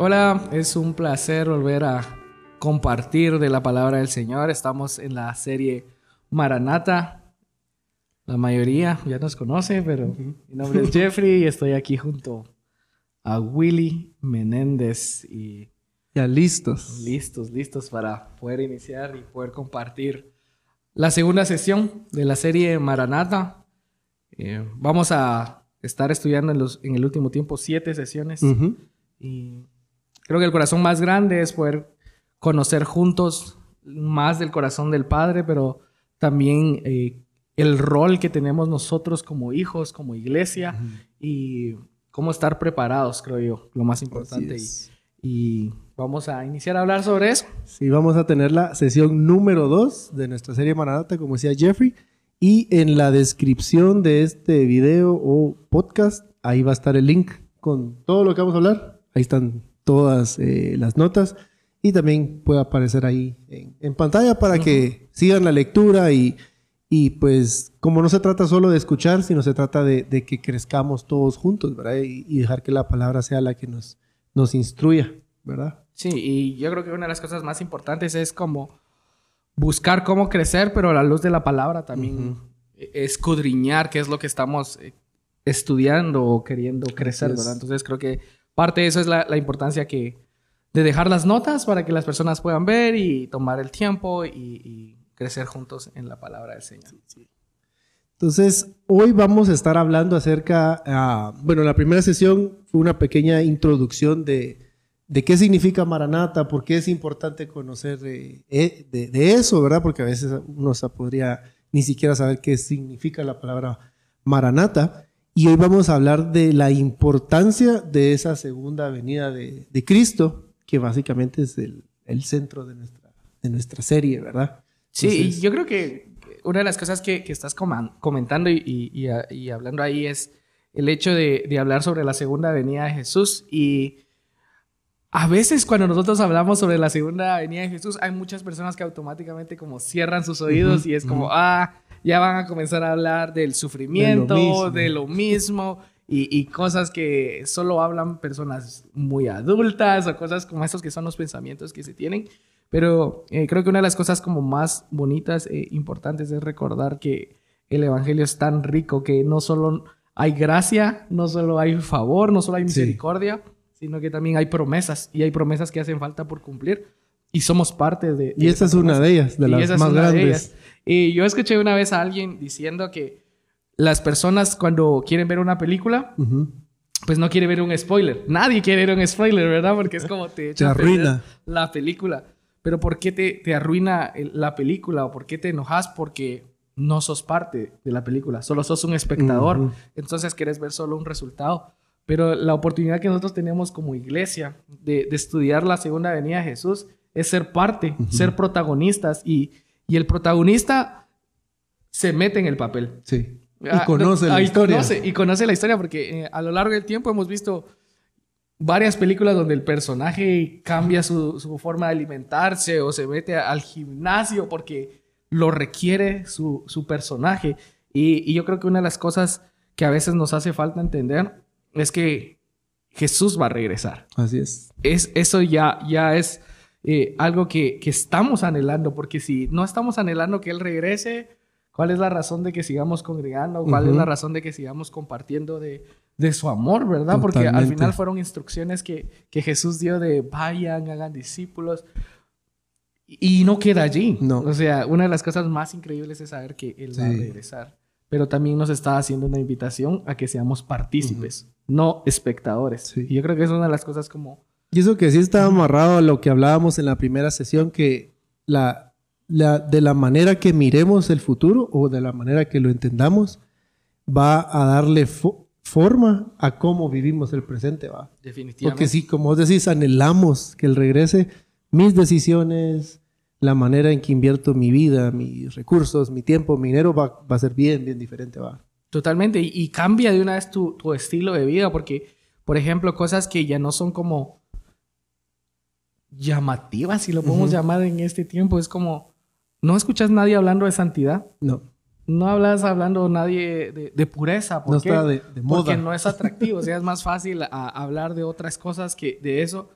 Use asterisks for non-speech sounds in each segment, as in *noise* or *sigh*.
Hola, es un placer volver a compartir de la palabra del Señor. Estamos en la serie Maranata. La mayoría ya nos conoce, pero mi nombre es Jeffrey y estoy aquí junto a Willy Menéndez y ya listos. Listos, listos para poder iniciar y poder compartir la segunda sesión de la serie Maranata. Eh, vamos a estar estudiando en, los, en el último tiempo siete sesiones y creo que el corazón más grande es poder conocer juntos más del corazón del Padre, pero también eh, el rol que tenemos nosotros como hijos, como iglesia y cómo estar preparados, creo yo, lo más importante. Y, vamos a iniciar a hablar sobre eso. Sí, vamos a tener la sesión número 2 de nuestra serie Maranata, como decía Jeffrey. Y en la descripción de este video o podcast, ahí va a estar el link con todo lo que vamos a hablar. Ahí están todas eh, las notas y también puede aparecer ahí en, pantalla para que sigan la lectura y, y, pues como no se trata solo de escuchar, sino se trata de, que crezcamos todos juntos, ¿verdad? Y, dejar que la palabra sea la que nos, nos instruya, ¿verdad? Sí, y yo creo que una de las cosas más importantes es como buscar cómo crecer, pero a la luz de la palabra también escudriñar qué es lo que estamos eh, estudiando o queriendo crecer, ¿verdad? Entonces creo que parte de eso es la, importancia que de dejar las notas para que las personas puedan ver y tomar el tiempo y, crecer juntos en la palabra del Señor. Entonces, hoy vamos a estar hablando acerca, uh, bueno, la primera sesión fue una pequeña introducción de, de qué significa Maranata, por qué es importante conocer eh, de, de, eso, ¿verdad? Porque a veces uno se podría ni siquiera saber qué significa la palabra Maranata. Y hoy vamos a hablar de la importancia de esa segunda venida de, de Cristo que básicamente es el, centro de nuestra, de nuestra serie, ¿verdad? Sí, yo creo que una de las cosas que, estás comentando y, hablando ahí es el hecho de, hablar sobre la segunda venida de Jesús. Y a veces cuando nosotros hablamos sobre la segunda venida de Jesús, hay muchas personas que automáticamente como cierran sus oídos y es como, ah, ya van a comenzar a hablar del sufrimiento, de lo mismo. y, cosas que solo hablan personas muy adultas o cosas como estos que son los pensamientos que se tienen. Pero eh, creo que una de las cosas como más bonitas e importantes es recordar que el Evangelio es tan rico que no solo hay gracia, no solo hay favor, no solo hay misericordia, sino que también hay promesas y hay promesas que hacen falta por cumplir y somos parte de... y esa es una de ellas, de las más grandes. Y yo escuché una vez a alguien diciendo que las personas cuando quieren ver una película, pues no quiere ver un spoiler. Nadie quiere ver un spoiler, ¿verdad? Porque es como te, *laughs* te arruina la película. Pero ¿por qué te, te arruina la película o por qué te enojas? Porque no sos parte de la película, solo sos un espectador. Entonces quieres ver solo un resultado. Pero la oportunidad que nosotros tenemos como iglesia de, estudiar la segunda venida de Jesús es ser parte, ser protagonistas. Y, y el protagonista se mete en el papel. Sí. Y ah, conoce la historia. y conoce la historia porque eh, a lo largo del tiempo hemos visto varias películas donde el personaje cambia su, forma de alimentarse o se mete al gimnasio porque lo requiere su, personaje. Y, yo creo que una de las cosas que a veces nos hace falta entender es que Jesús va a regresar. Así es. es eso ya, ya es eh, algo que, que estamos anhelando, porque si no estamos anhelando que Él regrese, ¿Cuál es la razón de que sigamos congregando? ¿Cuál es la razón de que sigamos compartiendo de, su amor, verdad? Porque al final fueron instrucciones que, Jesús dio de vayan, hagan discípulos. Y no queda allí. No. O sea, una de las cosas más increíbles es saber que Él va a regresar. Pero también nos está haciendo una invitación a que seamos partícipes, no espectadores. Y yo creo que es una de las cosas como... Y eso que sí está amarrado a lo que hablábamos en la primera sesión, que la, de la manera que miremos el futuro o de la manera que lo entendamos, va a darle forma a cómo vivimos el presente, ¿va? Definitivamente. Porque si, como vos decís, anhelamos que Él regrese, mis decisiones, la manera en que invierto mi vida, mis recursos, mi tiempo, mi dinero, va, a ser bien, bien diferente, ¿va? Totalmente. Y, cambia de una vez tu, tu, estilo de vida, porque, por ejemplo, cosas que ya no son como llamativas, si lo podemos llamar en este tiempo, es como no escuchas nadie hablando de santidad. No. No hablas hablando nadie de, pureza. ¿Por no está de, moda. Porque no es atractivo. o sea, es más fácil hablar de otras cosas que de eso.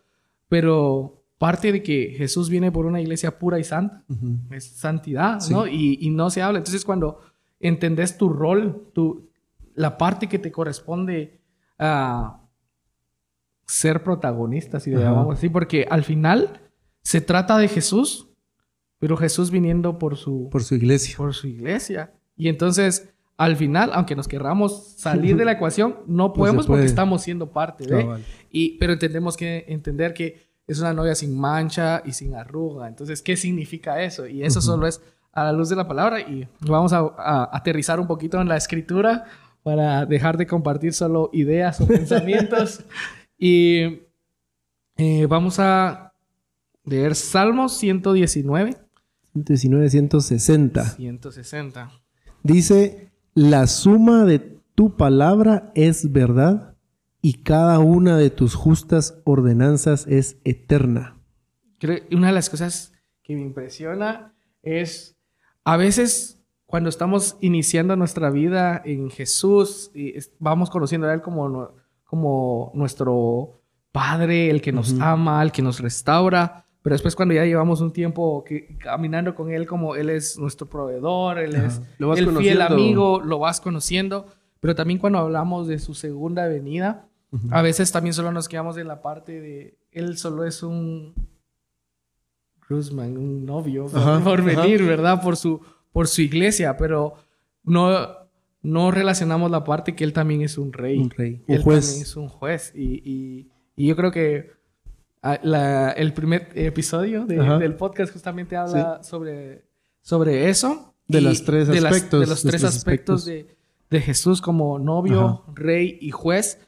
pero parte de que Jesús viene por una iglesia pura y santa es santidad, ¿no? Y, y, no se habla. Entonces, cuando entendés tu rol, tu, la parte que te corresponde a ser protagonista, si le llamamos así, porque al final se trata de Jesús, pero Jesús viniendo por su, por su iglesia. Por su iglesia. Y entonces, al final, aunque nos querramos salir de la *laughs* ecuación, no podemos porque estamos siendo parte de. Y, pero entendemos que entender que es una novia sin mancha y sin arruga. Entonces, ¿qué significa eso? Y eso solo es a la luz de la palabra. Y vamos a aterrizar un poquito en la escritura para dejar de compartir solo ideas o *laughs* pensamientos. Y eh, vamos a leer Salmos 119. 119, 160. 160. Dice, la suma de tu palabra es verdad y cada una de tus justas ordenanzas es eterna. una de las cosas que me impresiona es, a veces cuando estamos iniciando nuestra vida en Jesús y vamos conociendo a Él como, como nuestro Padre, el que nos ama, el que nos restaura, pero después cuando ya llevamos un tiempo caminando con Él como Él es nuestro proveedor, Él es el fiel amigo, lo vas conociendo, pero también cuando hablamos de su segunda venida, a veces también solo nos quedamos en la parte de Él solo es un un novio por venir, ¿verdad? Por su por su iglesia, pero no, no relacionamos la parte que él también es un rey. Un rey. Un él juez. también es un juez. Y, yo creo que ah, el primer episodio del podcast justamente habla sobre, sobre eso. De los tres aspectos. de los tres aspectos, De, Jesús como novio, rey y juez.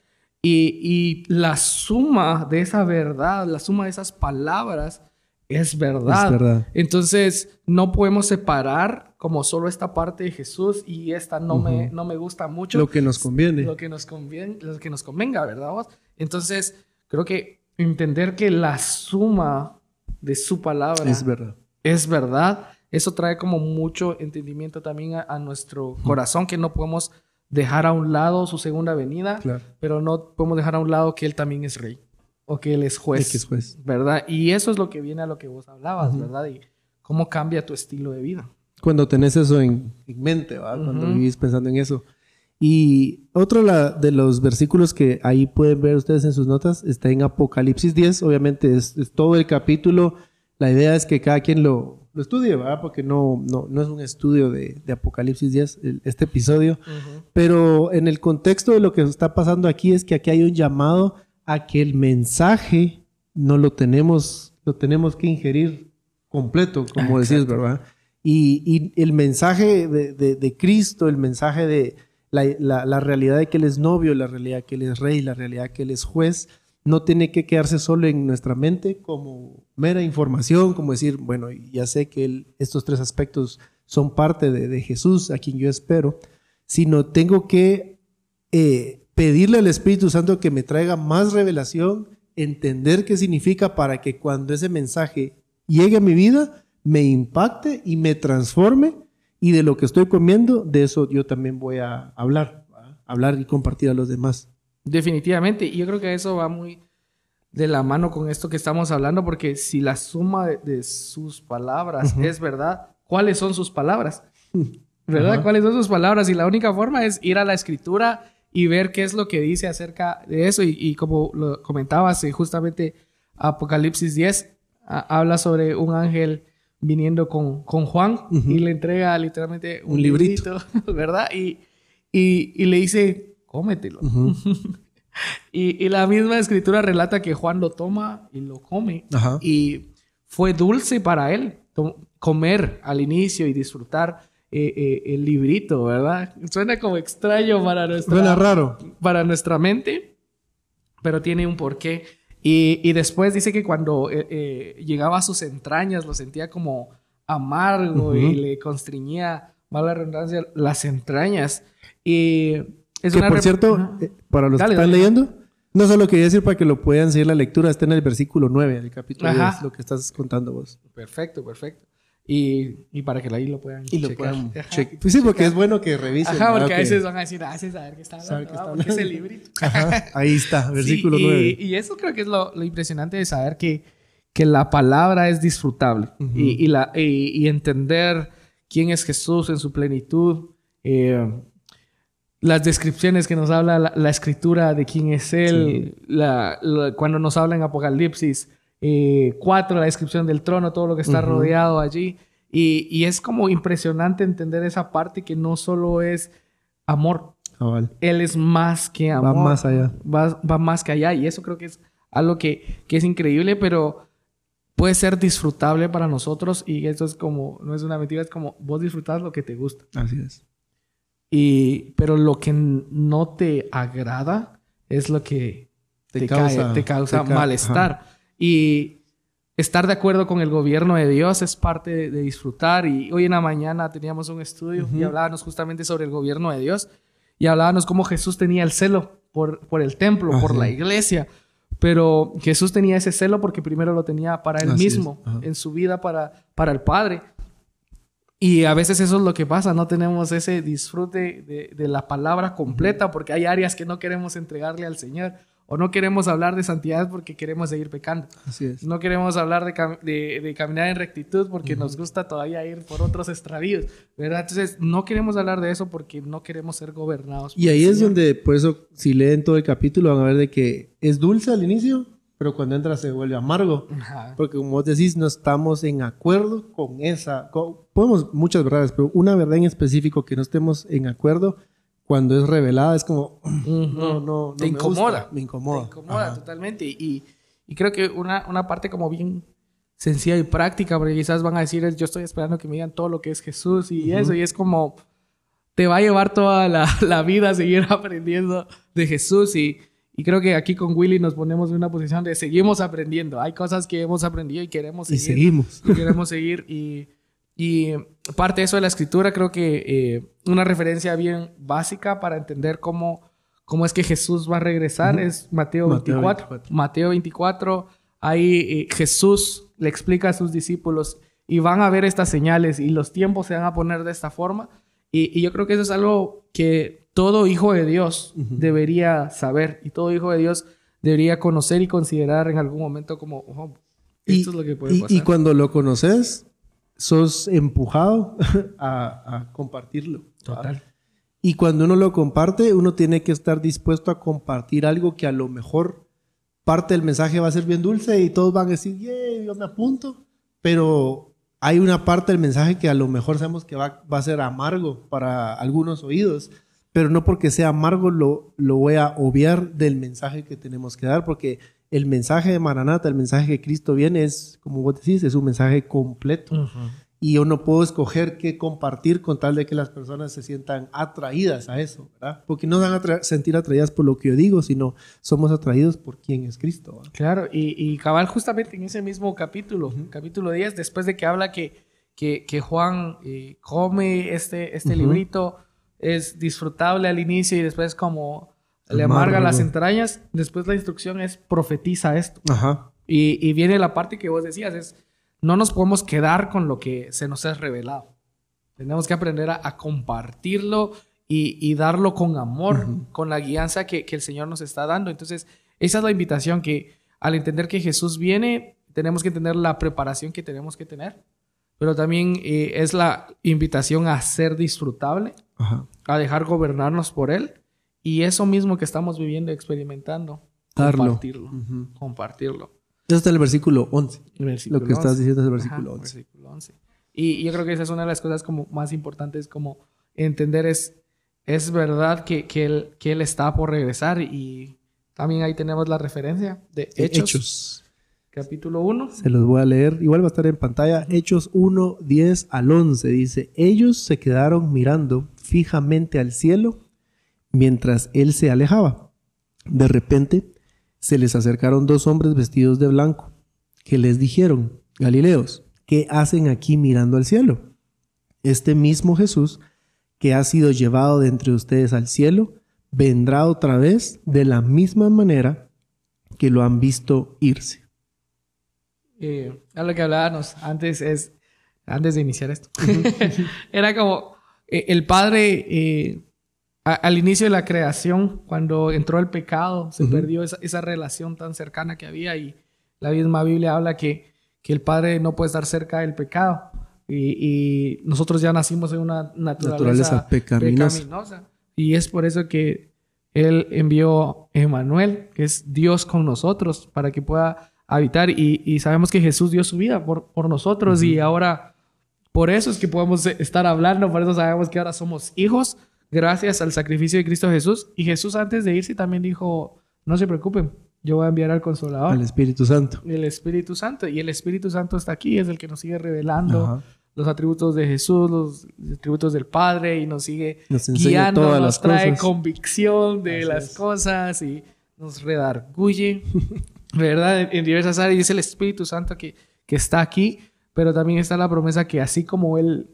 Y, y, la suma de esa verdad, la suma de esas palabras es verdad. Es verdad. Entonces, no podemos separar como solo esta parte de Jesús y esta no, me, no me gusta mucho. Lo que nos conviene. Lo que nos conviene, lo que nos convenga, ¿verdad? Entonces, creo que entender que la suma de su palabra es verdad. Es verdad. Eso trae como mucho entendimiento también a, nuestro corazón, que no podemos dejar a un lado su segunda venida, pero no podemos dejar a un lado que Él también es rey o que Él es juez. es juez. ¿Verdad? Y eso es lo que viene a lo que vos hablabas, ¿verdad? Y cómo cambia tu estilo de vida. Cuando tenés eso en, mente, ¿verdad? Cuando vivís pensando en eso. Y otro de los versículos que ahí pueden ver ustedes en sus notas está en Apocalipsis 10. Obviamente es, todo el capítulo. La idea es que cada quien lo, lo estudie, ¿verdad? Porque no, no, no es un estudio de, de Apocalipsis 10, este episodio. Pero en el contexto de lo que está pasando aquí es que aquí hay un llamado a que el mensaje no lo tenemos, lo tenemos que ingerir completo, como decís, ¿verdad? Y, el mensaje de, Cristo, el mensaje de la, realidad de que Él es novio, la realidad que Él es rey, la realidad que Él es juez, no tiene que quedarse solo en nuestra mente como mera información, como decir, bueno, ya sé que estos tres aspectos son parte de, Jesús, a quien yo espero, sino tengo que eh, pedirle al Espíritu Santo que me traiga más revelación, entender qué significa para que cuando ese mensaje llegue a mi vida, me impacte y me transforme y de lo que estoy comiendo, de eso yo también voy a hablar, hablar y compartir a los demás. Definitivamente, y yo creo que eso va muy de la mano con esto que estamos hablando, porque si la suma de, sus palabras es verdad, ¿cuáles son sus palabras? *laughs* ¿Verdad? ¿Cuáles son sus palabras? Y la única forma es ir a la escritura y ver qué es lo que dice acerca de eso. Y, como lo comentabas, eh, justamente Apocalipsis 10 habla sobre un ángel viniendo con, con Juan y le entrega literalmente un, librito, *laughs* ¿verdad? Y, y, le dice, cómetelo. *laughs* y, y, la misma escritura relata que Juan lo toma y lo come. Y fue dulce para él comer al inicio y disfrutar eh, eh, el librito, ¿verdad? Suena como extraño para nuestra... Suena raro. Para nuestra mente, pero tiene un porqué. Y, y después dice que cuando eh, llegaba a sus entrañas lo sentía como amargo y le constriñía, mala redundancia, las entrañas. Y es que, por cierto, para los que están leyendo, no solo quería decir para que lo puedan seguir la lectura, está en el versículo 9 del capítulo 10, lo que estás contando vos. Perfecto, perfecto. Y, y para que ahí lo puedan Y lo checar. puedan check- Pues sí, porque es bueno que revisen. Ajá, porque a Que- veces van a decir, ah, ese saber qué está hablando, qué está ah, porque es el hablando. librito. *laughs* Ajá, ahí está, versículo Sí, y- 9. Y, eso creo que es lo, lo impresionante de saber que, que la palabra es disfrutable y, y la, y, entender quién es Jesús en su plenitud. eh, las descripciones que nos habla la, la escritura de quién es Él, la- la- cuando nos habla en Apocalipsis eh, 4, la descripción del trono, todo lo que está rodeado allí. Y, y es como impresionante entender esa parte que no solo es amor, él es más que Va amor. más allá. Va, va más que allá. Y eso creo que es algo que, que es increíble, pero puede ser disfrutable para nosotros. Y eso es como, no es una mentira, es como vos disfrutas lo que te gusta. Así es. Y, pero lo que no te agrada es lo que Te te, causa- cae- te causa te ca- malestar. Y estar de acuerdo con el gobierno de Dios es parte de, de disfrutar. Y hoy en la mañana teníamos un estudio y hablábamos justamente sobre el gobierno de Dios. Y hablábamos cómo Jesús tenía el celo por, por el templo, por la iglesia. Pero Jesús tenía ese celo porque primero lo tenía para él Así mismo, en su vida para, para el Padre. Y a veces eso es lo que pasa, no tenemos ese disfrute de, de la palabra completa porque hay áreas que no queremos entregarle al Señor o no queremos hablar de santidad porque queremos seguir pecando. Así es. No queremos hablar de, cam- de- de caminar en rectitud porque nos gusta todavía ir por otros extravíos, ¿verdad? Entonces, no queremos hablar de eso porque no queremos ser gobernados. Y ahí es donde, por eso, si leen todo el capítulo, van a ver de que es dulce al inicio, pero cuando entra se vuelve amargo. Ajá. Porque como vos decís, no estamos en acuerdo con esa. con- podemos muchas verdades, pero una verdad en específico que no estemos en acuerdo, cuando es revelada, es como, *clears throat* no, no, no. Te me gusta, incomoda. me incomoda. Te incomoda Ajá. totalmente. Y, y creo que una, una parte como bien sencilla y práctica, porque quizás van a decir, yo estoy esperando que me digan todo lo que es Jesús y eso, y es como, te va a llevar toda la, *laughs* la vida a seguir *laughs* aprendiendo de Jesús y, y creo que aquí con Willy nos ponemos en una posición de seguimos aprendiendo. Hay cosas que hemos aprendido y queremos Y seguir. seguimos. y queremos seguir y, y parte de eso de la escritura creo que eh, una referencia bien básica para entender cómo, cómo es que Jesús va a regresar es Mateo Mateo 24. 24. Mateo 24, ahí eh, Jesús le explica a sus discípulos y van a ver estas señales y los tiempos se van a poner de esta forma. Y, y yo creo que eso es algo que todo hijo de Dios debería saber y todo hijo de Dios debería conocer y considerar en algún momento como, "Oh, esto es lo que puede y- pasar. y cuando lo conoces, sos empujado *laughs* a, a compartirlo. Total. Y cuando uno lo comparte, uno tiene que estar dispuesto a compartir algo que a lo mejor parte del mensaje va a ser bien dulce y todos van a decir, yeah, yo me apunto. Pero hay una parte del mensaje que a lo mejor sabemos que va, va a ser amargo para algunos oídos. Pero no porque sea amargo lo, lo voy a obviar del mensaje que tenemos que dar, porque el mensaje de Maranata, el mensaje que Cristo viene, es, como vos decís, es un mensaje completo y yo no puedo escoger qué compartir con tal de que las personas se sientan atraídas a eso, ¿verdad? Porque no van a sentir atraídas por lo que yo digo, sino somos atraídos por quién es Cristo. ¿verdad? Claro, y, y cabal justamente en ese mismo capítulo, capítulo 10, después de que habla que, que, que Juan eh, come este, este Ujú. librito, es disfrutable al inicio y después como le amarga Amargo. las entrañas, después la instrucción es profetiza esto. Ajá. Y, y viene la parte que vos decías, es no nos podemos quedar con lo que se nos es revelado. Tenemos que aprender a, a compartirlo y, y darlo con amor, con la guianza que, que el Señor nos está dando. Entonces, esa es la invitación que al entender que Jesús viene, tenemos que tener la preparación que tenemos que tener. Pero también eh, es la invitación a ser disfrutable, Ajá. a dejar gobernarnos por Él. Y eso mismo que estamos viviendo y experimentando, Darlo. compartirlo. Ujú. Compartirlo. Eso está en el versículo 11. Versículo Lo que estás 11. diciendo es el versículo Ajá, 11. versículo 11. Y yo creo que esa es una de las cosas como más importantes como entender es, es verdad que, que, él, que él está por regresar y también ahí tenemos la referencia de Hechos, Hechos. capítulo 1. Se los voy a leer. Igual va a estar en pantalla. Hechos 1, 10 al 11. Dice, ellos se quedaron mirando fijamente al cielo mientras él se alejaba. De repente se les acercaron dos hombres vestidos de blanco, que les dijeron, Galileos, ¿qué hacen aquí mirando al cielo? Este mismo Jesús, que ha sido llevado de entre ustedes al cielo, vendrá otra vez de la misma manera que lo han visto irse. Eh, a lo que hablábamos antes es antes de iniciar esto, *laughs* era como eh, el Padre eh, al inicio de la creación, cuando entró el pecado, se perdió esa, esa, relación tan cercana que había y la misma Biblia habla que, que el Padre no puede estar cerca del pecado. Y, nosotros ya nacimos en una naturaleza, pecaminosa. Y es por eso que Él envió Emanuel, que es Dios con nosotros, para que pueda habitar. Y, sabemos que Jesús dio su vida por, por nosotros y ahora por eso es que podemos estar hablando, por eso sabemos que ahora somos hijos, gracias al sacrificio de Cristo Jesús. Y Jesús antes de irse también dijo, no se preocupen, yo voy a enviar al Consolador. Al Espíritu Santo. El Espíritu Santo. Y el Espíritu Santo está aquí, es el que nos sigue revelando los atributos de Jesús, los atributos del Padre y nos sigue guiando, todas nos trae convicción de las cosas y nos redarguye, *laughs* ¿verdad? En, diversas áreas. Y es el Espíritu Santo que, que está aquí, pero también está la promesa que así como Él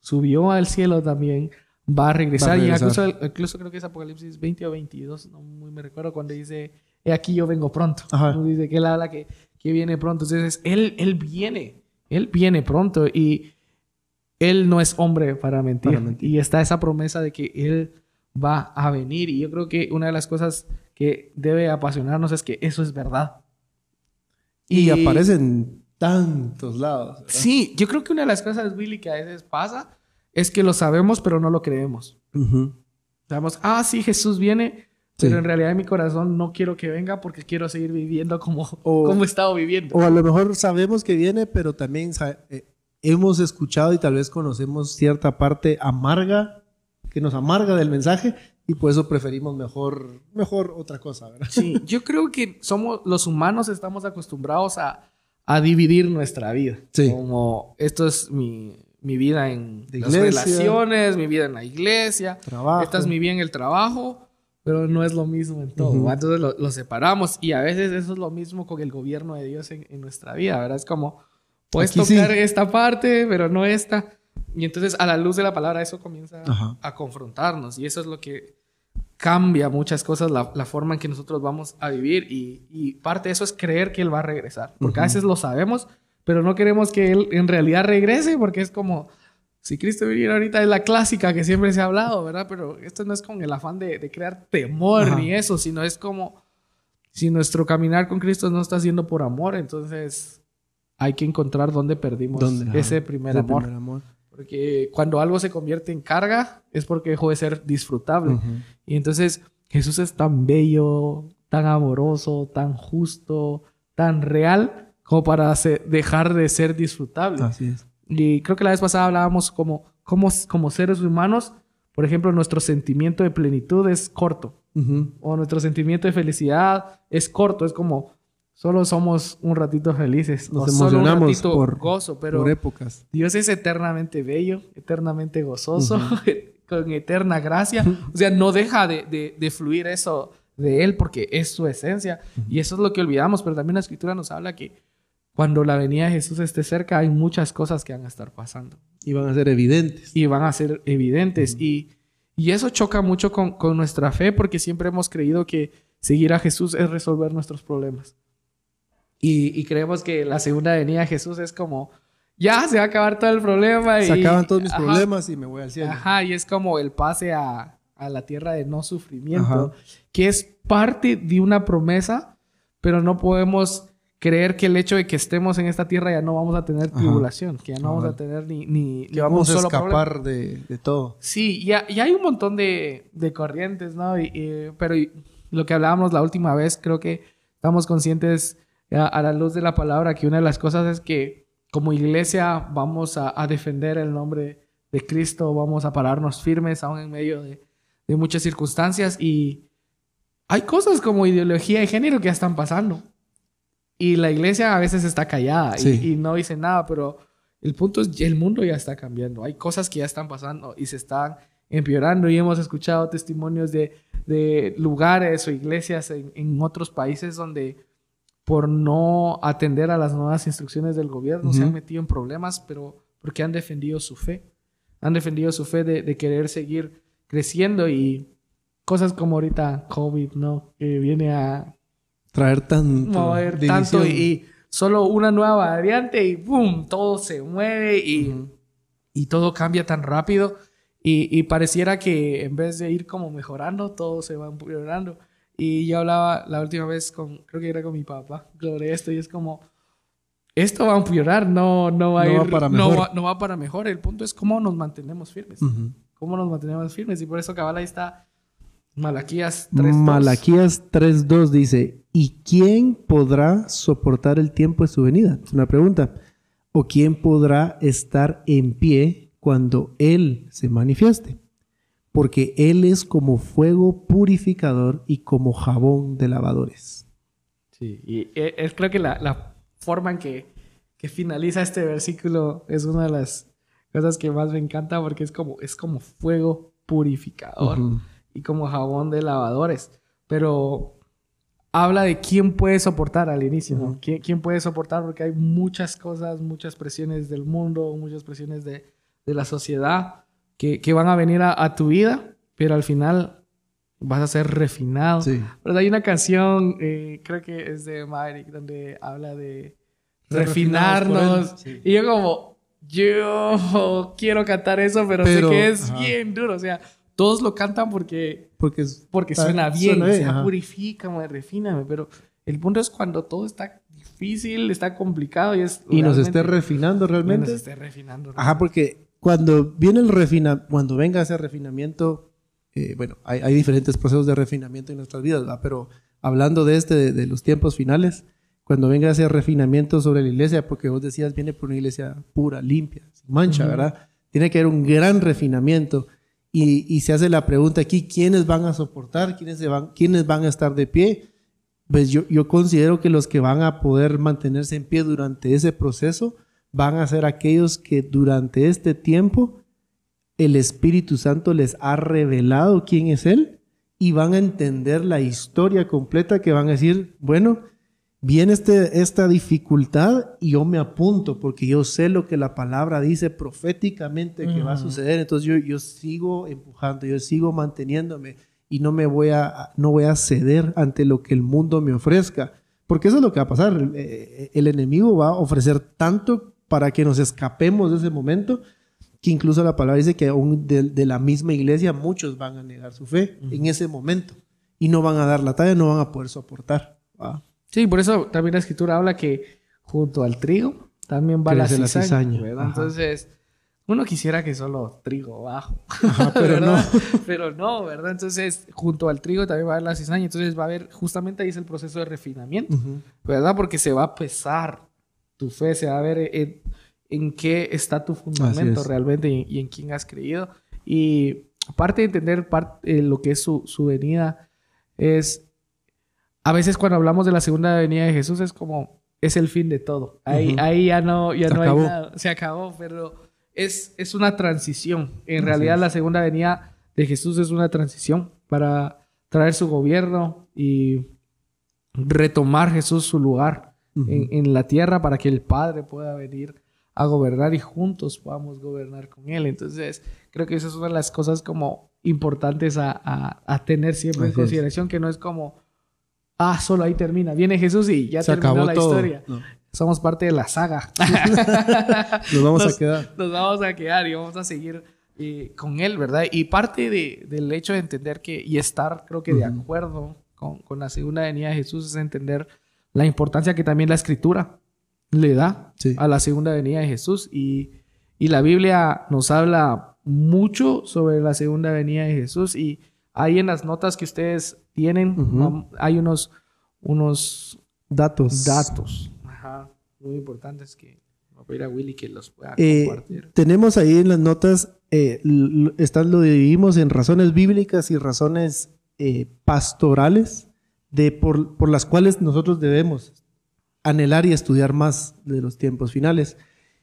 subió al cielo también va a regresar. Y incluso, creo que es Apocalipsis 20 o 22, no muy me recuerdo, cuando dice, he aquí yo vengo pronto. Dice que Él habla que, que viene pronto. Entonces, Él, él viene. Él viene pronto y Él no es hombre para mentir. Y está esa promesa de que Él va a venir. Y yo creo que una de las cosas que debe apasionarnos es que eso es verdad. Y, aparece en tantos lados. Sí, yo creo que una de las cosas, Willy, que a veces pasa es que lo sabemos, pero no lo creemos. Sabemos, ah, sí, Jesús viene, pero en realidad en mi corazón no quiero que venga porque quiero seguir viviendo como, *laughs* como he estado viviendo. O a lo mejor sabemos que viene, pero también eh, hemos escuchado y tal vez conocemos cierta parte amarga, que nos amarga del mensaje y por eso preferimos mejor, mejor otra cosa, ¿verdad? Sí, yo creo que somos, los humanos estamos acostumbrados a, a dividir nuestra vida. Sí. Como esto es mi, mi vida en las relaciones, mi vida en la iglesia, trabajo. esta es mi vida en el trabajo pero no es lo mismo en todo. Entonces lo, separamos y a veces eso es lo mismo con el gobierno de Dios en, nuestra vida, ¿verdad? Es como, puedes tocar esta parte, pero no esta. Y entonces a la luz de la palabra eso comienza a confrontarnos y eso es lo que cambia muchas cosas, la, forma en que nosotros vamos a vivir y, y, parte de eso es creer que Él va a regresar, porque a veces lo sabemos, pero no queremos que Él en realidad regrese porque es como si Cristo viniera ahorita es la clásica que siempre se ha hablado, ¿verdad? Pero esto no es con el afán de, crear temor ni eso, sino es como si nuestro caminar con Cristo no está siendo por amor, entonces hay que encontrar dónde perdimos ese primer amor. Porque cuando algo se convierte en carga es porque dejó de ser disfrutable. Y entonces Jesús es tan bello, tan amoroso, tan justo, tan real como para dejar de ser disfrutable. Así es. Y creo que la vez pasada hablábamos como, como, como seres humanos, por ejemplo, nuestro sentimiento de plenitud es corto. O nuestro sentimiento de felicidad es corto. Es como, solo somos un ratito felices. Nos emocionamos por, gozo, pero épocas. Dios es eternamente bello, eternamente gozoso, *laughs* con eterna gracia. O sea, no deja de, de, fluir eso de Él porque es su esencia. Y eso es lo que olvidamos. Pero también la escritura nos habla que cuando la venida de Jesús esté cerca, hay muchas cosas que van a estar pasando. Y van a ser evidentes. Y van a ser evidentes. y, y, eso choca mucho con, con, nuestra fe porque siempre hemos creído que seguir a Jesús es resolver nuestros problemas. Y, y creemos que la segunda venida de Jesús es como, ya se va a acabar todo el problema. Se acaban todos mis problemas y me voy al cielo. Ajá, y es como el pase a, a la tierra de no sufrimiento, que es parte de una promesa, pero no podemos creer que el hecho de que estemos en esta tierra ya no vamos a tener tribulación, que ya no vamos a tener ni... ni que vamos a escapar de, de, todo. Sí, y, y, hay un montón de, de corrientes, ¿no? pero lo que hablábamos la última vez, creo que estamos conscientes a, la luz de la palabra que una de las cosas es que como iglesia vamos a, a defender el nombre de Cristo, vamos a pararnos firmes aún en medio de, de muchas circunstancias y hay cosas como ideología de género que ya están pasando. Y la iglesia a veces está callada y, no dice nada, pero el punto es que el mundo ya está cambiando. Hay cosas que ya están pasando y se están empeorando y hemos escuchado testimonios de, de lugares o iglesias en, en, otros países donde por no atender a las nuevas instrucciones del gobierno se han metido en problemas, pero porque han defendido su fe. Han defendido su fe de, de querer seguir creciendo y cosas como ahorita COVID, ¿no? Que viene a traer tanto. Mover tanto y, solo una nueva variante y ¡boom! Todo se mueve y, y todo cambia tan rápido. Y, y, pareciera que en vez de ir como mejorando, todo se va empeorando. Y yo hablaba la última vez con, creo que era con mi papá, sobre esto, y es como, esto va a empeorar, no, no va a ir, para mejor. No, va, no va para mejor. El punto es cómo nos mantenemos firmes. Cómo nos mantenemos firmes. Y por eso cabal ahí está Malaquías 3.2. Malaquías 3.2 dice, ¿y quién podrá soportar el tiempo de su venida? Es una pregunta. ¿O quién podrá estar en pie cuando Él se manifieste? Porque Él es como fuego purificador y como jabón de lavadores. Sí, y eh, es, creo que la, forma en que, que, finaliza este versículo es una de las cosas que más me encanta porque es como, es como fuego purificador y como jabón de lavadores. Pero habla de quién puede soportar al inicio, ¿no? ¿Quién, ¿Quién, puede soportar? Porque hay muchas cosas, muchas presiones del mundo, muchas presiones de, de la sociedad que, que, van a venir a, tu vida, pero al final vas a ser refinado. Sí. Pero hay una canción, eh, creo que es de Maverick, donde habla de refinarnos. Y yo como, yo quiero cantar eso, pero, sé que es bien duro. O sea, todos lo cantan porque, porque, porque suena bien, suena bien o purifícame, refíname, pero el punto es cuando todo está difícil, está complicado y es... Y nos esté refinando realmente. nos esté refinando. Ajá, porque cuando viene el refina, cuando venga ese refinamiento, eh, bueno, hay, hay, diferentes procesos de refinamiento en nuestras vidas, ¿verdad? pero hablando de este, de, los tiempos finales, cuando venga ese refinamiento sobre la iglesia, porque vos decías, viene por una iglesia pura, limpia, sin mancha, ¿verdad? Tiene que haber un gran refinamiento y, se hace la pregunta aquí, ¿quiénes van a soportar? ¿Quiénes, se van, ¿quiénes van a estar de pie? Pues yo, yo considero que los que van a poder mantenerse en pie durante ese proceso van a ser aquellos que durante este tiempo el Espíritu Santo les ha revelado quién es Él y van a entender la historia completa que van a decir, bueno, viene este, esta dificultad y yo me apunto porque yo sé lo que la palabra dice proféticamente que va a suceder. Entonces yo, yo sigo empujando, yo sigo manteniéndome y no me voy a, no voy a ceder ante lo que el mundo me ofrezca. Porque eso es lo que va a pasar. El, eh, el enemigo va a ofrecer tanto para que nos escapemos de ese momento que incluso la palabra dice que aún de, la misma iglesia muchos van a negar su fe en ese momento y no van a dar la talla, no van a poder soportar. Sí, por eso también la escritura habla que junto al trigo también va la cizaña, Entonces, uno quisiera que solo trigo bajo, *laughs* pero no. pero no, ¿verdad? Entonces, junto al trigo también va a haber la cizaña. Entonces, va a haber, justamente ahí es el proceso de refinamiento, ¿verdad? Porque se va a pesar tu fe, se va a ver en, qué está tu fundamento realmente y, en quién has creído. Y aparte de entender parte, eh, lo que es su, su venida, es a veces cuando hablamos de la segunda venida de Jesús es como, es el fin de todo. Ahí, ahí ya no, ya no hay nada. Se acabó, pero es, es una transición. En realidad la segunda venida de Jesús es una transición para traer su gobierno y retomar Jesús su lugar en, en, la tierra para que el Padre pueda venir a gobernar y juntos podamos gobernar con Él. Entonces, creo que esa es una de las cosas como importantes a, a, tener siempre en consideración, que no es como ah, solo ahí termina. Viene Jesús y ya Se terminó la historia. Somos parte de la saga. *laughs* nos vamos a quedar. Nos vamos a quedar y vamos a seguir eh, con él, ¿verdad? Y parte de, del hecho de entender que, y estar, creo que de acuerdo con, con, la segunda venida de Jesús, es entender la importancia que también la escritura le da a la segunda venida de Jesús. Y, y la Biblia nos habla mucho sobre la segunda venida de Jesús y Ahí en las notas que ustedes tienen, hay unos, unos datos. Datos. Muy importantes que voy a ir a Willy que los pueda eh, compartir. Tenemos ahí en las notas, eh, lo dividimos en razones bíblicas y razones eh, pastorales de por, por las cuales nosotros debemos anhelar y estudiar más de los tiempos finales.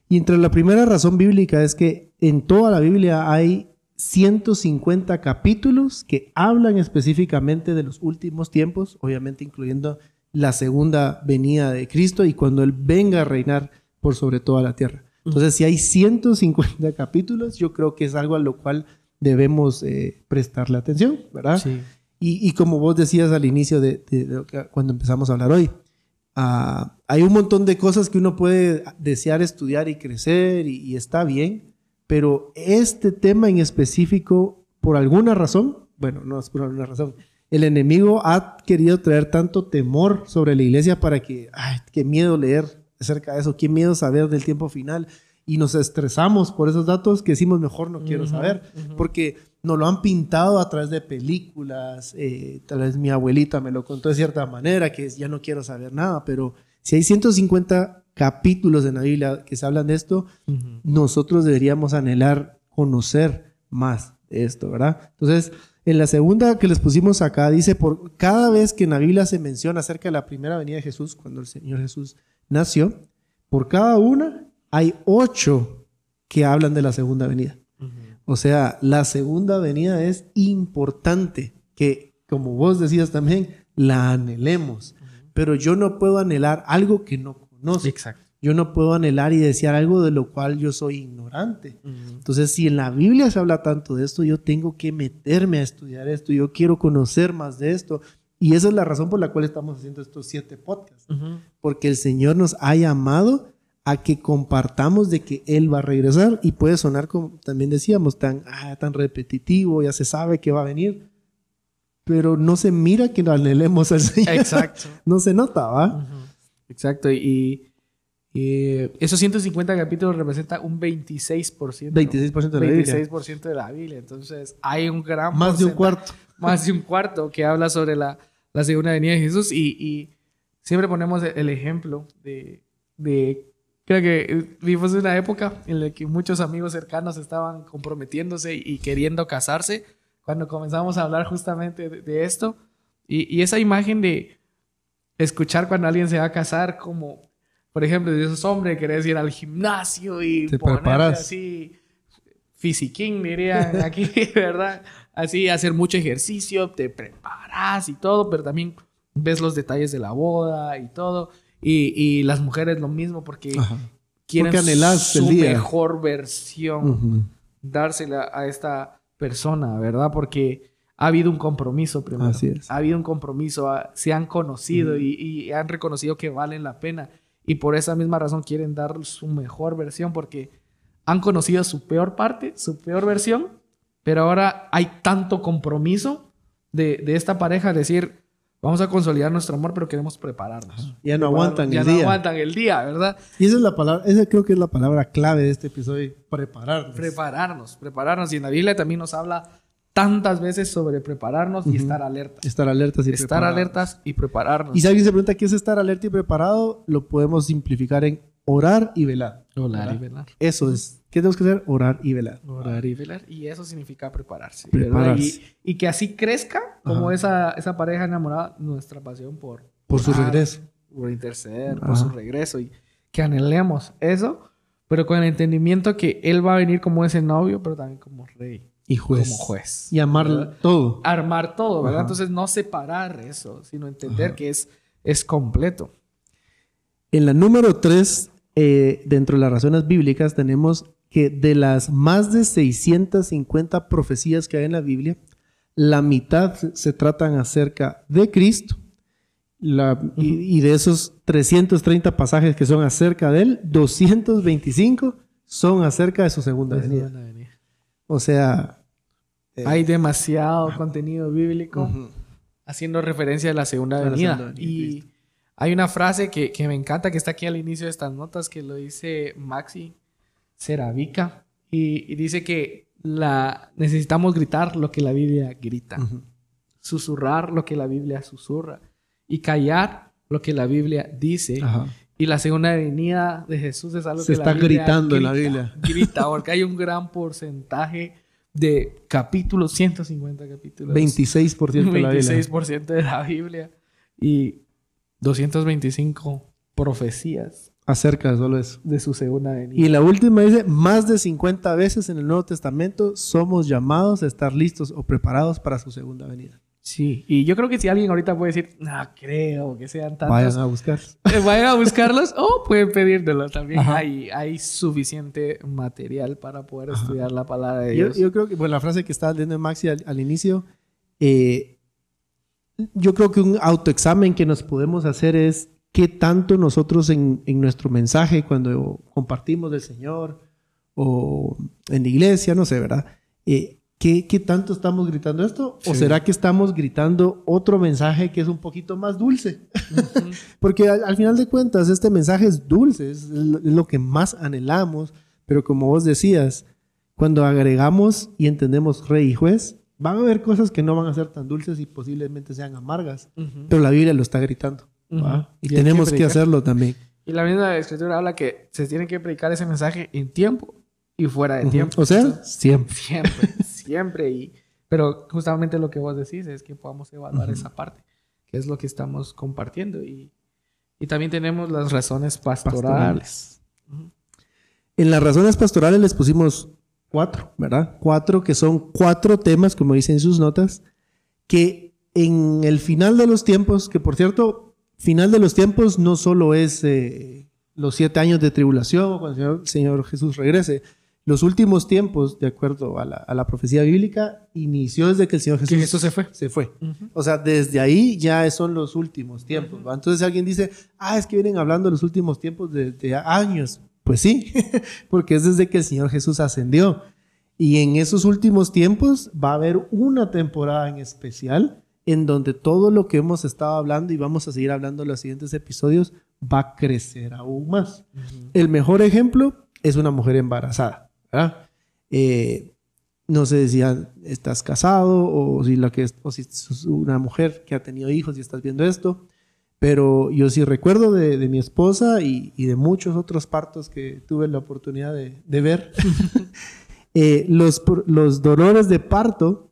Y entre la primera razón bíblica es que en toda la Biblia hay 150 capítulos que hablan específicamente de los últimos tiempos, obviamente incluyendo la segunda venida de Cristo y cuando Él venga a reinar por sobre toda la tierra. Entonces, si hay 150 capítulos, yo creo que es algo a lo cual debemos eh, prestarle atención, ¿verdad? Sí. Y, como vos decías al inicio de, cuando empezamos a hablar hoy, ah, hay un montón de cosas que uno puede desear estudiar y crecer y, y está bien, pero este tema en específico, por alguna razón, bueno, no es por alguna razón, el enemigo ha querido traer tanto temor sobre la iglesia para que, ay, qué miedo leer acerca de eso, qué miedo saber del tiempo final. Y nos estresamos por esos datos que decimos, mejor no quiero saber, porque nos lo han pintado a través de películas, eh, tal vez mi abuelita me lo contó de cierta manera, que ya no quiero saber nada, pero si hay 150 capítulos en la Biblia que se hablan de esto, nosotros deberíamos anhelar conocer más de esto, ¿verdad? Entonces, en la segunda que les pusimos acá, dice, por cada vez que en la Biblia se menciona acerca de la primera venida de Jesús, cuando el Señor Jesús nació, por cada una hay ocho que hablan de la segunda venida. O sea, la segunda venida es importante que, como vos decías también, la anhelemos. Pero yo no puedo anhelar algo que no conozco. Exacto. Yo no puedo anhelar y desear algo de lo cual yo soy ignorante. Ujú. Entonces, si en la Biblia se habla tanto de esto, yo tengo que meterme a estudiar esto. Yo quiero conocer más de esto. Y esa es la razón por la cual estamos haciendo estos siete podcasts. Porque el Señor nos ha llamado a que compartamos de que Él va a regresar. Y puede sonar, como también decíamos, tan, ah, tan repetitivo, ya se sabe que va a venir. Pero no se mira que lo anhelemos al Señor. Exacto. *laughs* No se nota, ¿va? Ujú. Exacto. Y, y esos 150 capítulos representan un 26%. 26% de la Biblia. 26% de la Biblia. Entonces, hay un gran Más de un cuarto. *laughs* más de un cuarto que habla sobre la, la segunda venida de Jesús y, y siempre ponemos el ejemplo de, de- creo que vivimos una época en la que muchos amigos cercanos estaban comprometiéndose y queriendo casarse cuando comenzamos a hablar justamente de, de esto y, y esa imagen de escuchar cuando alguien se va a casar como por ejemplo de esos hombres que querés ir al gimnasio y Te preparas. así fisiquín dirían *laughs* aquí, ¿verdad? Así hacer mucho ejercicio, te preparas y todo, pero también ves los detalles de la boda y todo. Y, y las mujeres lo mismo porque Ajá. quieren Porque su mejor versión, dársela a esta persona, ¿verdad? Porque ha habido un compromiso primero. Así es. Ha habido un compromiso, ha- se han conocido y, y han reconocido que valen la pena. Y por esa misma razón quieren dar su mejor versión porque han conocido su peor parte, su peor versión, pero ahora hay tanto compromiso de, de esta pareja, decir, vamos a consolidar nuestro amor, pero queremos prepararnos. Ya no aguantan ya el no día. aguantan el día, ¿verdad? Y esa es la palabra, esa creo que es la palabra clave de este episodio, prepararnos. Prepararnos, prepararnos. Y en la Biblia también nos habla tantas veces sobre prepararnos y estar alertas. Estar alertas y Estar preparados. alertas y prepararnos. Y si alguien se pregunta qué es estar alerta y preparado, lo podemos simplificar en orar y velar. Orar y velar. Eso es. ¿Qué tenemos que hacer? Orar y velar. Orar y velar. Y eso significa prepararse. Prepararse. Y, y que así crezca como Ajá. esa, esa pareja enamorada, nuestra pasión por... Por su orar, regreso. Por interceder, por Ajá. su regreso. Y que anhelemos eso, pero con el entendimiento que él va a venir como ese novio, pero también como rey. Y juez. Como juez. Y amar ¿verdad? todo. Armar todo, ¿verdad? Ajá. Entonces no separar eso, sino entender Ajá. que es, es completo. En la número 3, dentro de las razones bíblicas, tenemos que de las más de 650 profecías que hay en la Biblia, la mitad se- se tratan acerca de Cristo. La- y, y de esos 330 pasajes que son acerca de él, 225 son acerca de su segunda venida. O sea, eh, Hay demasiado contenido bíblico haciendo referencia a la segunda venida. y Cristo. hay una frase que, que me encanta, que está aquí al inicio de estas notas, que lo dice Maxi Ceravica. Y, y dice que la, necesitamos gritar lo que la Biblia grita, susurrar lo que la Biblia susurra y callar lo que la Biblia dice. Ajá. Y la segunda venida de Jesús es algo Se que la está Biblia gritando en la Biblia. Grita, porque hay un gran porcentaje de capítulos, 150 capítulos. 26% de la Biblia. 26% de la Biblia y 225 profecías Acerca de solo eso. de su segunda venida. Y la última dice, más de 50 veces en el Nuevo Testamento somos llamados a estar listos o preparados para su segunda venida. Sí, y yo creo que si alguien ahorita puede decir, no creo que sean tantos, Vayan a buscar. *laughs* eh, vayan a buscarlos o pueden pedírtelo también. Ajá. Hay, hay suficiente material para poder estudiar la palabra de Yo, Dios. yo creo que, bueno, la frase que estaba leyendo Maxi al, al inicio, eh, yo creo que un autoexamen que nos podemos hacer es qué tanto nosotros en, en nuestro mensaje, cuando compartimos del Señor o en la iglesia, no sé, ¿verdad? Eh, ¿Qué, ¿Qué, tanto estamos gritando esto? ¿O será que estamos gritando otro mensaje que es un poquito más dulce? *laughs* Porque al, al, final de cuentas, este mensaje es dulce, es, lo que más anhelamos, pero como vos decías, cuando agregamos y entendemos rey y juez, van a haber cosas que no van a ser tan dulces y posiblemente sean amargas, uh -huh. pero la Biblia lo está gritando. Uh -huh. Y, y, tenemos que, que, hacerlo también. Y la misma escritura habla que se tiene que predicar ese mensaje en tiempo y fuera de uh -huh. tiempo. O sea, siempre. Siempre, siempre. Y, pero justamente lo que vos decís es que podamos evaluar esa parte, que es lo que estamos compartiendo. Y, y también tenemos las razones pastorales. pastorales. En las razones pastorales les pusimos cuatro, ¿verdad? Cuatro que son cuatro temas, como dicen sus notas, que en el final de los tiempos, que por cierto, final de los tiempos no solo es eh, los siete años de tribulación o cuando el Señor, el Señor, Jesús regrese. Los últimos tiempos, de acuerdo a la, a la, profecía bíblica, inició desde que el Señor Jesús, que se fue. Se fue. Uh -huh. O sea, desde ahí ya son los últimos tiempos. Entonces alguien dice, ah, es que vienen hablando de los últimos tiempos de, de años. Pues sí, *laughs* porque es desde que el Señor Jesús ascendió. Y en esos últimos tiempos va a haber una temporada en especial en donde todo lo que hemos estado hablando y vamos a seguir hablando en los siguientes episodios va a crecer aún más. Uh -huh. El mejor ejemplo es una mujer embarazada. Eh, no sé si estás casado o si, la que es, o si sos una mujer que ha tenido hijos y estás viendo esto. Pero yo sí recuerdo de, de mi esposa y, y, de muchos otros partos que tuve la oportunidad de, de ver. *laughs* eh, los, los dolores de parto,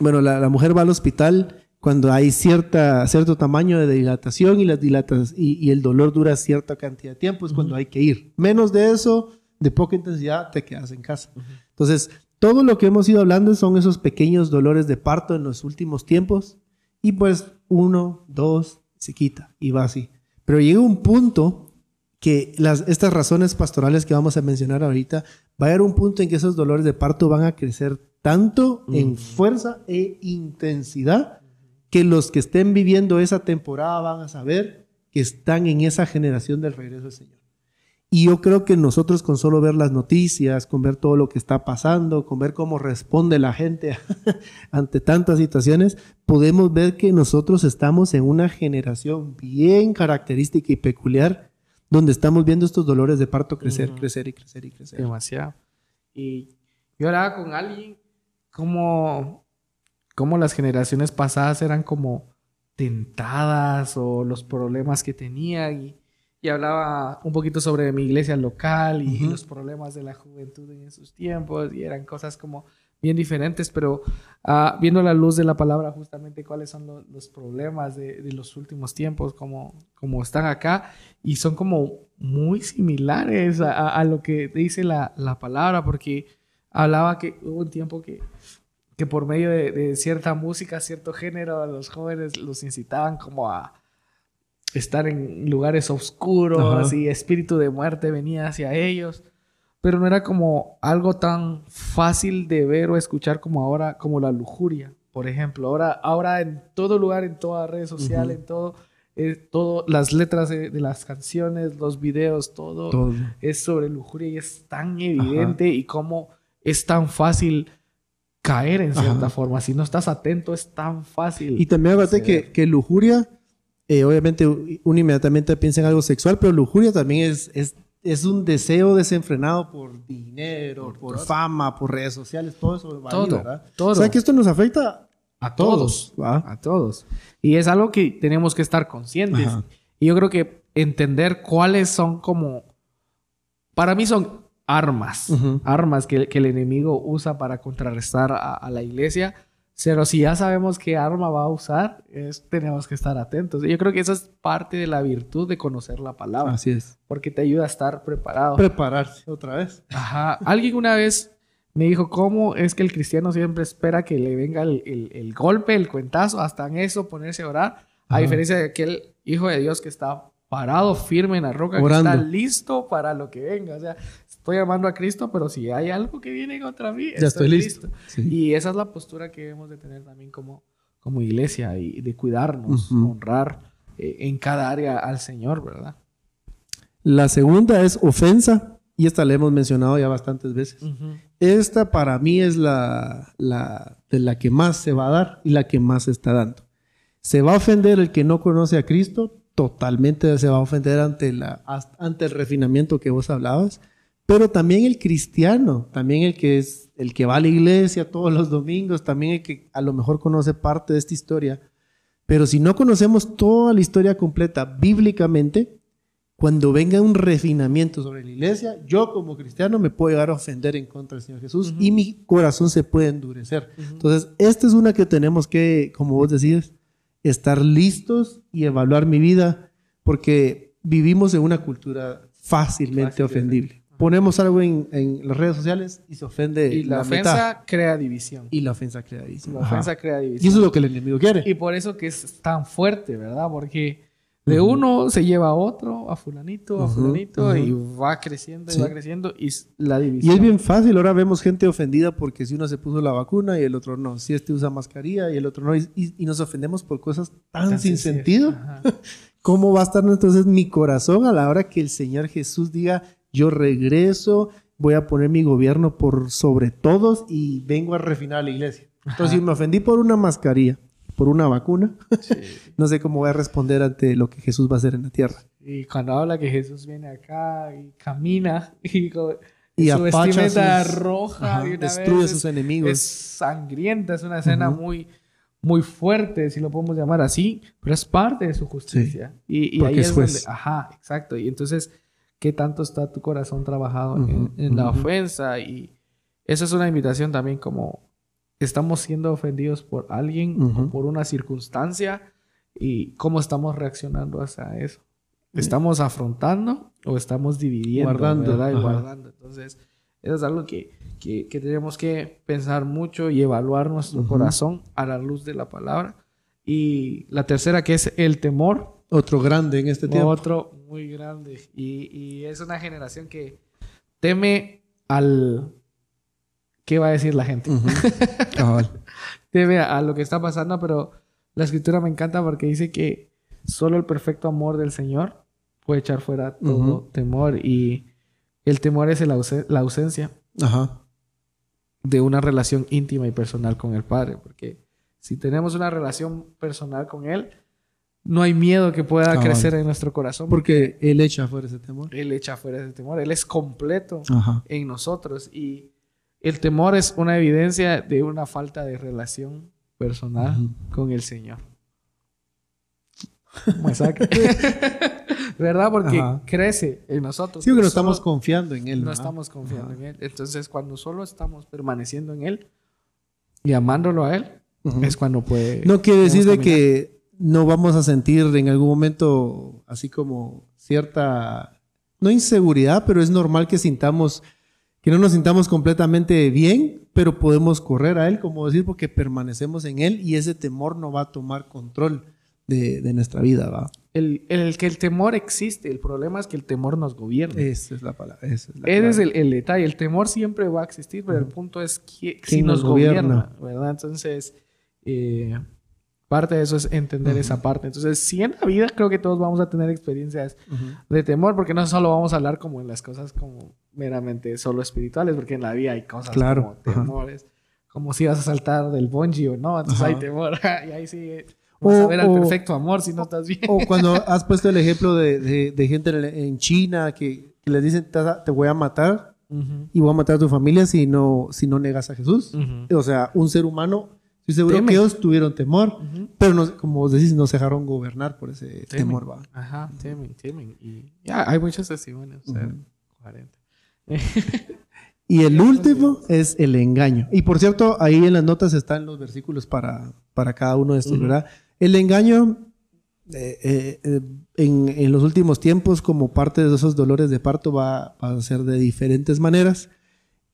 bueno, la, la, mujer va al hospital cuando hay cierta, cierto tamaño de dilatación y, las dilatas, y, y el dolor dura cierta cantidad de tiempo, es uh -huh. cuando hay que ir. Menos de eso, de poca intensidad, te quedas en casa. Uh -huh. Entonces, todo lo que hemos ido hablando son esos pequeños dolores de parto en los últimos tiempos. Y pues uno, dos, se quita y va así. Pero llega un punto que las, estas razones pastorales que vamos a mencionar ahorita, va a haber un punto en que esos dolores de parto van a crecer tanto mm. en fuerza e intensidad que los que estén viviendo esa temporada van a saber que están en esa generación del regreso del Señor. Y yo creo que nosotros con solo ver las noticias, con ver todo lo que está pasando, con ver cómo responde la gente *laughs* ante tantas situaciones, podemos ver que nosotros estamos en una generación bien característica y peculiar donde estamos viendo estos dolores de parto crecer, uh -huh. crecer y crecer y crecer. Demasiado. Y yo hablaba con alguien como, como las generaciones pasadas eran como tentadas o los problemas que tenían y y hablaba un poquito sobre mi iglesia local y, uh -huh. los problemas de la juventud en esos tiempos y eran cosas como bien diferentes, pero uh, viendo la luz de la palabra justamente cuáles son lo, los problemas de, de, los últimos tiempos, como, como están acá y son como muy similares a, a lo que dice la, la, palabra, porque hablaba que hubo un tiempo que, que por medio de, de cierta música, cierto género, los jóvenes los incitaban como a estar en lugares oscuros Ajá. y espíritu de muerte venía hacia ellos. Pero no era como algo tan fácil de ver o escuchar como ahora, como la lujuria, por ejemplo. Ahora, ahora en todo lugar, en todas redes sociales, uh -huh. en todo, eh, todo, las letras de, de, las canciones, los videos, todo, todo, es sobre lujuria y es tan evidente Ajá. y cómo es tan fácil caer en cierta Ajá. forma. Si no estás atento, es tan fácil. Y también fíjate que, que lujuria eh, obviamente uno inmediatamente piensa en algo sexual, pero lujuria también es, es, es un deseo desenfrenado por dinero, por, por fama, por redes sociales, todo eso. Todo, ¿verdad? todo. O sea que esto nos afecta a todos. A todos. Y es algo que tenemos que estar conscientes. Ajá. Y yo creo que entender cuáles son como... Para mí son armas. Uh -huh. Armas que, que, el enemigo usa para contrarrestar a, a la iglesia pero si ya sabemos qué arma va a usar, es, tenemos que estar atentos. Yo creo que esa es parte de la virtud de conocer la palabra. Así es. Porque te ayuda a estar preparado. Prepararse otra vez. Ajá. Alguien una vez me dijo, ¿cómo es que el cristiano siempre espera que le venga el, el, el golpe, el cuentazo, hasta en eso ponerse a orar? A Ajá. diferencia de aquel hijo de Dios que está parado firme en la roca, Orando. que está listo para lo que venga. O sea, estoy amando a Cristo, pero si hay algo que viene contra mí, ya estoy, estoy listo. listo. Sí. Y esa es la postura que debemos de tener también como, como iglesia y de cuidarnos, uh -huh. honrar eh, en cada área al Señor, ¿verdad? La segunda es ofensa, y esta la hemos mencionado ya bastantes veces. Esta para mí es la, la, de la que más se va a dar y la que más se está dando. Se va a ofender el que no conoce a Cristo, totalmente se va a ofender ante, la, ante el refinamiento que vos hablabas, pero también el cristiano, también el que es el que va a la iglesia todos los domingos, también el que a lo mejor conoce parte de esta historia. Pero si no conocemos toda la historia completa bíblicamente, cuando venga un refinamiento sobre la iglesia, yo como cristiano me puedo llegar a ofender en contra del Señor Jesús y mi corazón se puede endurecer. Entonces, esta es una que tenemos que, como vos decís, estar listos y evaluar mi vida, porque vivimos en una cultura fácilmente ofendible. Ponemos algo en, las redes sociales y se ofende. Y la, ofensa crea división. Y la ofensa crea división. La ofensa crea división. Y eso es lo que el enemigo quiere. Y por eso que es tan fuerte, ¿verdad? Porque de uno se lleva a otro, a fulanito, a fulanito, y va creciendo y va creciendo, y la división. Y es bien fácil, ahora vemos gente ofendida porque si uno se puso la vacuna y el otro no, si este usa mascarilla y el otro no, y, nos ofendemos por cosas tan, sin sentido. *laughs* ¿Cómo va a estar entonces mi corazón a la hora que el Señor Jesús diga, yo regreso, voy a poner mi gobierno por sobre todos y vengo a refinar la iglesia? Entonces, si me ofendí por una mascarilla, por una vacuna. *laughs* no sé cómo voy a responder ante lo que Jesús va a hacer en la tierra. Y cuando habla que Jesús viene acá y camina *laughs* y, y su vestimenta roja destruye a sus enemigos. Es sangrienta, es una escena muy muy fuerte, si lo podemos llamar así, pero es parte de su justicia. y, ahí es, donde, ajá, exacto. Y entonces, ¿qué tanto está tu corazón trabajado en, la ofensa? Y esa es una invitación también como estamos siendo ofendidos por alguien o por una circunstancia y cómo estamos reaccionando hacia eso. ¿Estamos afrontando o estamos dividiendo? Guardando. Y guardando. Entonces, eso es algo que, que, tenemos que pensar mucho y evaluar nuestro corazón a la luz de la palabra. Y la tercera, que es el temor. Otro grande en este tiempo. Otro muy grande. Y, y es una generación que teme al, qué va a decir la gente. Debe *laughs* a, lo que está pasando, pero la escritura me encanta porque dice que solo el perfecto amor del Señor puede echar fuera todo temor y el temor es la ausencia de una relación íntima y personal con el Padre, porque si tenemos una relación personal con Él, no hay miedo que pueda crecer en nuestro corazón. Porque, Él echa fuera ese temor. Él echa fuera ese temor. Él es completo en nosotros. Y el temor es una evidencia de una falta de relación personal con el Señor. *laughs* *laughs* ¿Verdad? Porque crece en nosotros. Sí, que no estamos confiando en Él. No, estamos confiando en Él. Entonces, cuando solo estamos permaneciendo en Él y amándolo a Él, es cuando puede... No quiere decir de que no vamos a sentir en algún momento así como cierta, no inseguridad, pero es normal que sintamos que no nos sintamos completamente bien, pero podemos correr a Él, como decir, porque permanecemos en Él y ese temor no va a tomar control de, nuestra vida, ¿va? El, el, que el temor existe, el problema es que el temor nos gobierna. Esa es la palabra. Ese es, el, el, detalle. El temor siempre va a existir, pero el punto es que, si nos, gobierna, ¿verdad? Entonces, eh, parte de eso es entender esa parte. Entonces, si en la vida creo que todos vamos a tener experiencias de temor, porque no solo vamos a hablar como en las cosas como meramente solo espirituales, porque en la vida hay cosas como temores, como si vas a saltar del bungee o no, entonces hay temor, *laughs* y ahí sí vas a ver al perfecto amor si no estás bien. O cuando *laughs* has puesto el ejemplo de, de, gente en China que, les dicen te voy a matar y voy a matar a tu familia si no, si no negas a Jesús. O sea, un ser humano Estoy seguro que ellos tuvieron temor, pero no, como vos decís, no se dejaron gobernar por ese temor. ¿va? Ajá, temen, temen. Y ya hay muchos testimonios. *laughs* y el último es el engaño. Y por cierto, ahí en las notas están los versículos para, para cada uno de estos, ¿verdad? El engaño eh, eh, eh, en, en, los últimos tiempos, como parte de esos dolores de parto, va, va a ser de diferentes maneras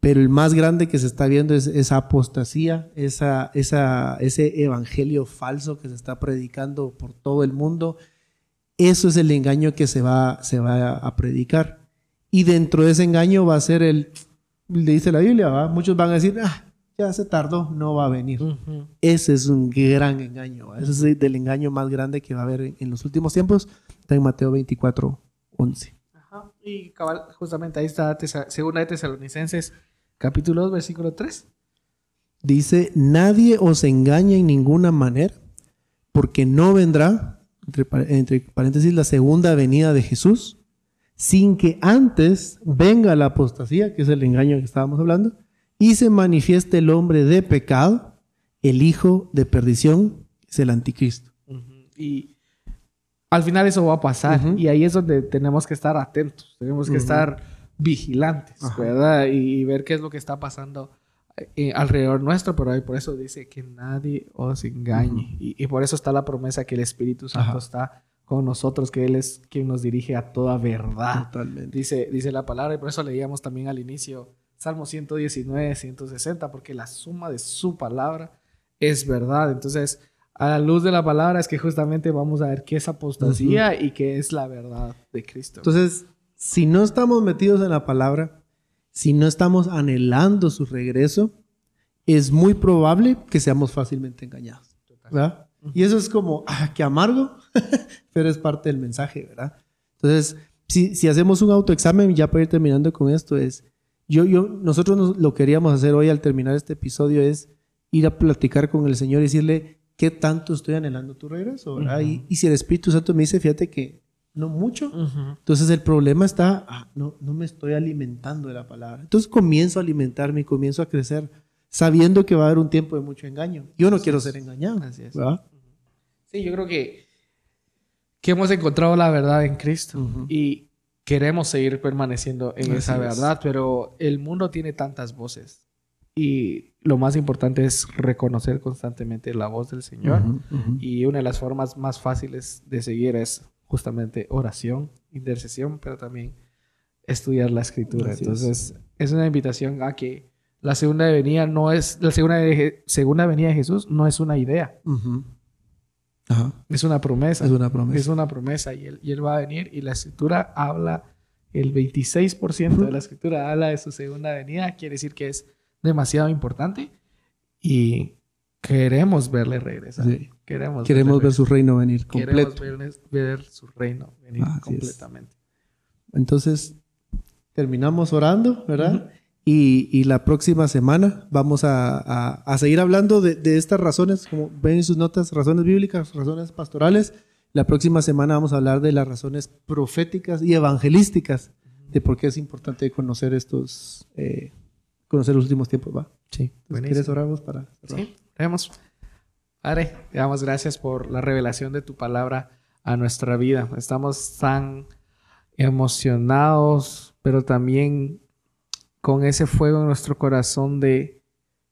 pero el más grande que se está viendo es esa apostasía, esa, esa, ese evangelio falso que se está predicando por todo el mundo. Eso es el engaño que se va, se va a predicar. Y dentro de ese engaño va a ser el, le dice la Biblia, muchos van a decir, ah, ya se tardó, no va a venir. Ese es un gran engaño. Ese es el engaño más grande que va a haber en, los últimos tiempos. Está en Mateo 24, 11. Ajá. Y cabal, justamente ahí está, segunda de Tesalonicenses, capítulo 2, versículo 3. Dice, nadie os engaña en ninguna manera, porque no vendrá, entre, entre paréntesis, la segunda venida de Jesús, sin que antes venga la apostasía, que es el engaño que estábamos hablando, y se manifieste el hombre de pecado, el hijo de perdición, es el anticristo. Y al final eso va a pasar, y ahí es donde tenemos que estar atentos, tenemos que estar vigilantes, ¿verdad? Y, ver qué es lo que está pasando eh, alrededor nuestro, pero ahí por eso dice que nadie os engañe. y, por eso está la promesa que el Espíritu Santo está con nosotros, que Él es quien nos dirige a toda verdad. Totalmente. Dice, dice la palabra, y por eso leíamos también al inicio Salmo 119, 160, porque la suma de su palabra es verdad. Entonces, a la luz de la palabra es que justamente vamos a ver qué es apostasía y qué es la verdad de Cristo. Entonces, si no estamos metidos en la palabra, si no estamos anhelando su regreso, es muy probable que seamos fácilmente engañados. ¿verdad? Y eso es como, ah, qué amargo, *laughs* pero es parte del mensaje, ¿verdad? Entonces, si, si hacemos un autoexamen, ya para ir terminando con esto, es, yo, yo, nosotros lo queríamos hacer hoy al terminar este episodio, es ir a platicar con el Señor y decirle, ¿qué tanto estoy anhelando tu regreso? ¿verdad? y, si el Espíritu Santo me dice, fíjate que no mucho, entonces el problema está, ah, no, no me estoy alimentando de la palabra. Entonces comienzo a alimentarme y comienzo a crecer sabiendo que va a haber un tiempo de mucho engaño. Yo no quiero ser engañado. Así es. ¿verdad? Sí, yo creo que, que hemos encontrado la verdad en Cristo y queremos seguir permaneciendo en esa verdad, pero el mundo tiene tantas voces y lo más importante es reconocer constantemente la voz del Señor y una de las formas más fáciles de seguir es justamente oración, intercesión, pero también estudiar la escritura. Entonces, es. una invitación a que la segunda venida no es la segunda, segunda venida de Jesús no es una idea. Es una promesa. Es una promesa. Es una promesa y él, y él va a venir y la escritura habla, el 26% de la escritura habla de su segunda venida, quiere decir que es demasiado importante y queremos verle regresar. Queremos, queremos ver su reino venir completo. Queremos ver, su reino venir completamente. Entonces, terminamos orando, ¿verdad? Y, la próxima semana vamos a, seguir hablando de, estas razones, como ven en sus notas, razones bíblicas, razones pastorales. La próxima semana vamos a hablar de las razones proféticas y evangelísticas, de por qué es importante conocer estos, eh, conocer los últimos tiempos, ¿va? Sí. ¿Quieres orarnos para cerrar? Sí, oremos. Padre, te damos gracias por la revelación de tu palabra a nuestra vida. Estamos tan emocionados, pero también con ese fuego en nuestro corazón de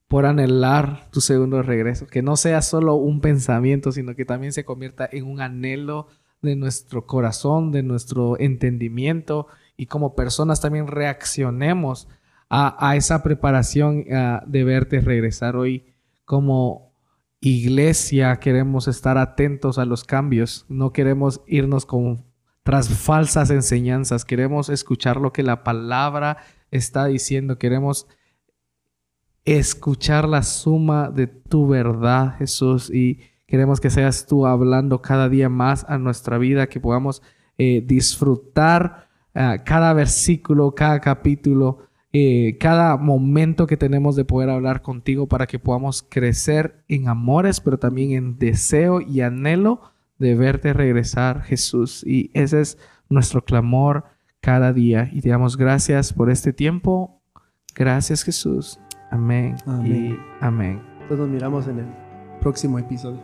por anhelar tu segundo regreso, que no sea solo un pensamiento, sino que también se convierta en un anhelo de nuestro corazón, de nuestro entendimiento y como personas también reaccionemos a, esa preparación de verte regresar hoy como iglesia queremos estar atentos a los cambios, no queremos irnos con tras falsas enseñanzas, queremos escuchar lo que la palabra está diciendo. Queremos escuchar la suma de tu verdad, Jesús, y queremos que seas tú hablando cada día más a nuestra vida, que podamos eh, disfrutar ah, cada versículo, cada capítulo, eh, cada momento que tenemos de poder hablar contigo para que podamos crecer en amores, pero también en deseo y anhelo de verte regresar, Jesús. Y ese es nuestro clamor cada día. Y te damos gracias por este tiempo. Gracias Jesús. Amén. Amén. Y amén. Entonces nos miramos en el próximo episodio.